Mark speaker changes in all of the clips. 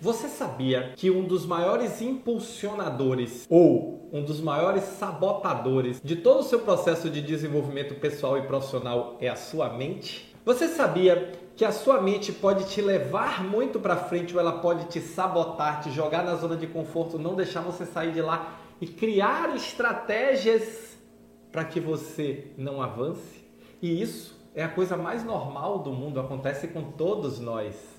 Speaker 1: Você sabia que um dos maiores impulsionadores ou um dos maiores sabotadores de todo o seu processo de desenvolvimento pessoal e profissional é a sua mente? Você sabia que a sua mente pode te levar muito para frente ou ela pode te sabotar, te jogar na zona de conforto, não deixar você sair de lá e criar estratégias para que você não avance? E isso é a coisa mais normal do mundo, acontece com todos nós.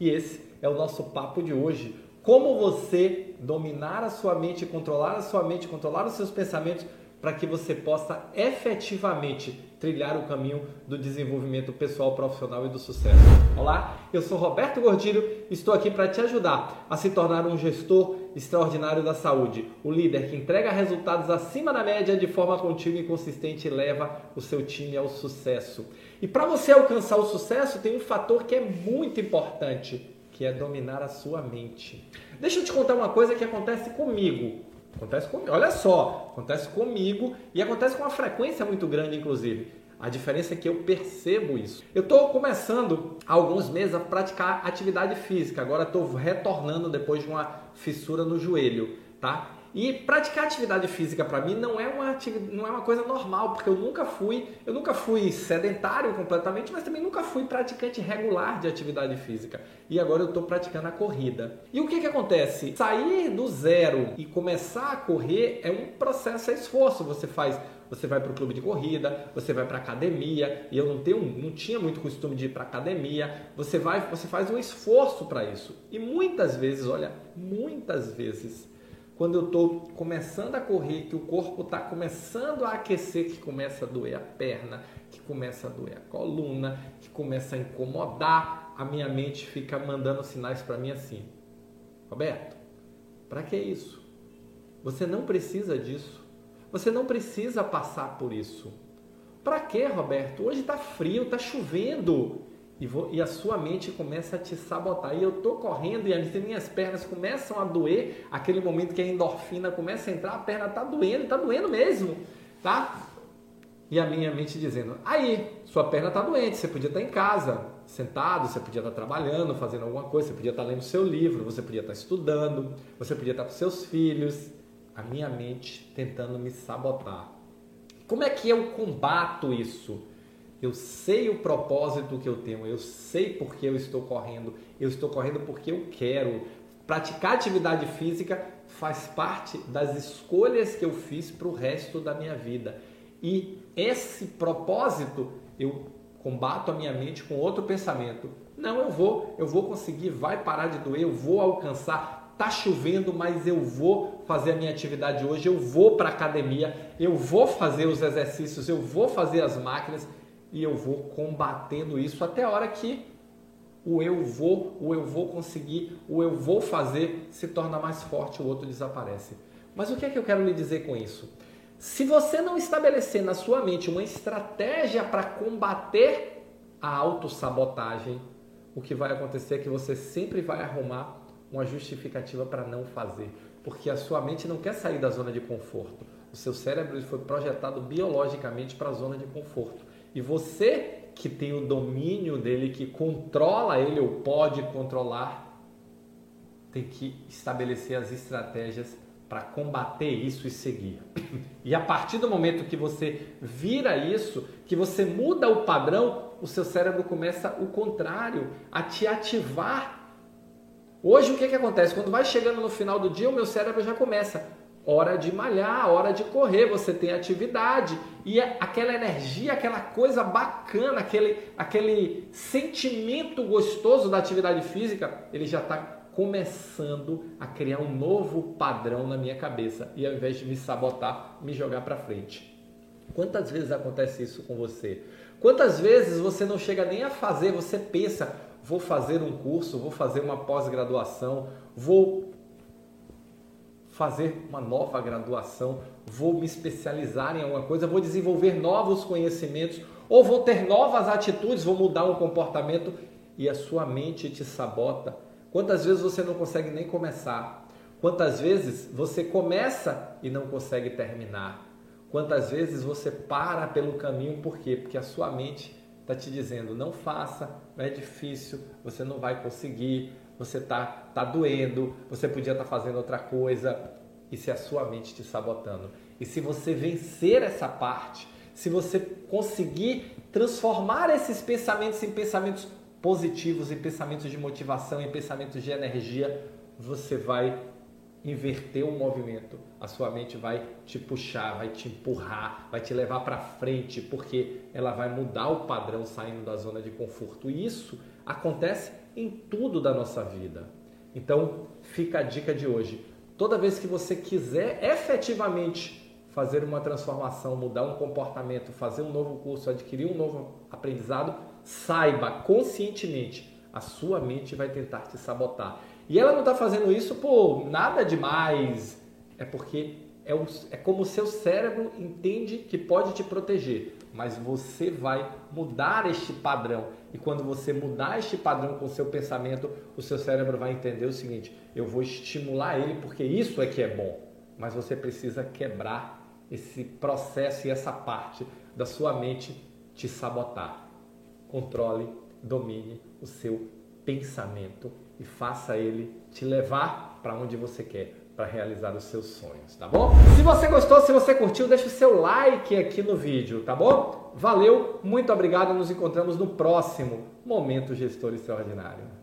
Speaker 1: E esse é o nosso papo de hoje. Como você dominar a sua mente, controlar a sua mente, controlar os seus pensamentos para que você possa efetivamente trilhar o caminho do desenvolvimento pessoal, profissional e do sucesso. Olá, eu sou Roberto Gordilho, estou aqui para te ajudar a se tornar um gestor extraordinário da saúde, o líder que entrega resultados acima da média de forma contínua e consistente e leva o seu time ao sucesso. E para você alcançar o sucesso, tem um fator que é muito importante que é dominar a sua mente. Deixa eu te contar uma coisa que acontece comigo. Acontece comigo, olha só, acontece comigo e acontece com uma frequência muito grande, inclusive. A diferença é que eu percebo isso. Eu estou começando há alguns meses a praticar atividade física. Agora estou retornando depois de uma fissura no joelho, tá? E praticar atividade física para mim não é uma não é uma coisa normal, porque eu nunca fui, eu nunca fui sedentário completamente, mas também nunca fui praticante regular de atividade física. E agora eu estou praticando a corrida. E o que que acontece? Sair do zero e começar a correr é um processo, é esforço. Você faz você vai para o clube de corrida, você vai para academia, e eu não tenho, não tinha muito costume de ir para academia. Você vai, você faz um esforço para isso. E muitas vezes, olha, muitas vezes quando eu estou começando a correr, que o corpo está começando a aquecer, que começa a doer a perna, que começa a doer a coluna, que começa a incomodar, a minha mente fica mandando sinais para mim assim: Roberto, para que isso? Você não precisa disso. Você não precisa passar por isso. Para que, Roberto? Hoje está frio, está chovendo e, vou, e, a sua mente começa a te sabotar. E eu tô correndo e as minhas pernas começam a doer, aquele momento que a endorfina começa a entrar, a perna tá doendo, tá doendo mesmo, tá? E a minha mente dizendo: "Aí, sua perna tá doente, você podia estar tá em casa, sentado, você podia estar tá trabalhando, fazendo alguma coisa, você podia estar tá lendo seu livro, você podia estar estudando, você podia estar com seus filhos". A minha mente tentando me sabotar. Como é que eu combato isso? Eu sei o propósito que eu tenho, eu sei porque eu estou correndo, eu estou correndo porque eu quero. Praticar atividade física faz parte das escolhas que eu fiz para o resto da minha vida. E esse propósito eu combato a minha mente com outro pensamento. Não, eu vou, eu vou conseguir, vai parar de doer, eu vou alcançar. Tá chovendo, mas eu vou fazer a minha atividade hoje, eu vou para academia, eu vou fazer os exercícios, eu vou fazer as máquinas e eu vou combatendo isso até a hora que o eu vou, o eu vou conseguir, o eu vou fazer se torna mais forte, o outro desaparece. Mas o que é que eu quero lhe dizer com isso? Se você não estabelecer na sua mente uma estratégia para combater a autossabotagem, o que vai acontecer é que você sempre vai arrumar uma justificativa para não fazer, porque a sua mente não quer sair da zona de conforto. O seu cérebro foi projetado biologicamente para a zona de conforto. E você que tem o domínio dele, que controla ele ou pode controlar, tem que estabelecer as estratégias para combater isso e seguir. E a partir do momento que você vira isso, que você muda o padrão, o seu cérebro começa o contrário, a te ativar. Hoje o que, que acontece? Quando vai chegando no final do dia, o meu cérebro já começa hora de malhar, hora de correr, você tem atividade e é aquela energia, aquela coisa bacana, aquele, aquele sentimento gostoso da atividade física, ele já está começando a criar um novo padrão na minha cabeça e ao invés de me sabotar, me jogar para frente. Quantas vezes acontece isso com você? Quantas vezes você não chega nem a fazer, você pensa, vou fazer um curso, vou fazer uma pós-graduação, vou fazer uma nova graduação, vou me especializar em alguma coisa, vou desenvolver novos conhecimentos, ou vou ter novas atitudes, vou mudar um comportamento e a sua mente te sabota. Quantas vezes você não consegue nem começar? Quantas vezes você começa e não consegue terminar? Quantas vezes você para pelo caminho, por quê? Porque a sua mente está te dizendo: não faça, é difícil, você não vai conseguir, você tá, tá doendo, você podia estar tá fazendo outra coisa. Isso é a sua mente te sabotando. E se você vencer essa parte, se você conseguir transformar esses pensamentos em pensamentos positivos, em pensamentos de motivação, em pensamentos de energia, você vai inverter o movimento. A sua mente vai te puxar, vai te empurrar, vai te levar para frente, porque ela vai mudar o padrão saindo da zona de conforto. E isso acontece em tudo da nossa vida. Então, fica a dica de hoje. Toda vez que você quiser efetivamente fazer uma transformação, mudar um comportamento, fazer um novo curso, adquirir um novo aprendizado, saiba conscientemente, a sua mente vai tentar te sabotar. E ela não está fazendo isso por nada demais, é porque é, o, é como o seu cérebro entende que pode te proteger, mas você vai mudar este padrão. E quando você mudar este padrão com o seu pensamento, o seu cérebro vai entender o seguinte: eu vou estimular ele porque isso é que é bom. Mas você precisa quebrar esse processo e essa parte da sua mente te sabotar. Controle, domine o seu pensamento e faça ele te levar para onde você quer, para realizar os seus sonhos, tá bom? Se você gostou, se você curtiu, deixa o seu like aqui no vídeo, tá bom? Valeu, muito obrigado, nos encontramos no próximo Momento Gestor Extraordinário.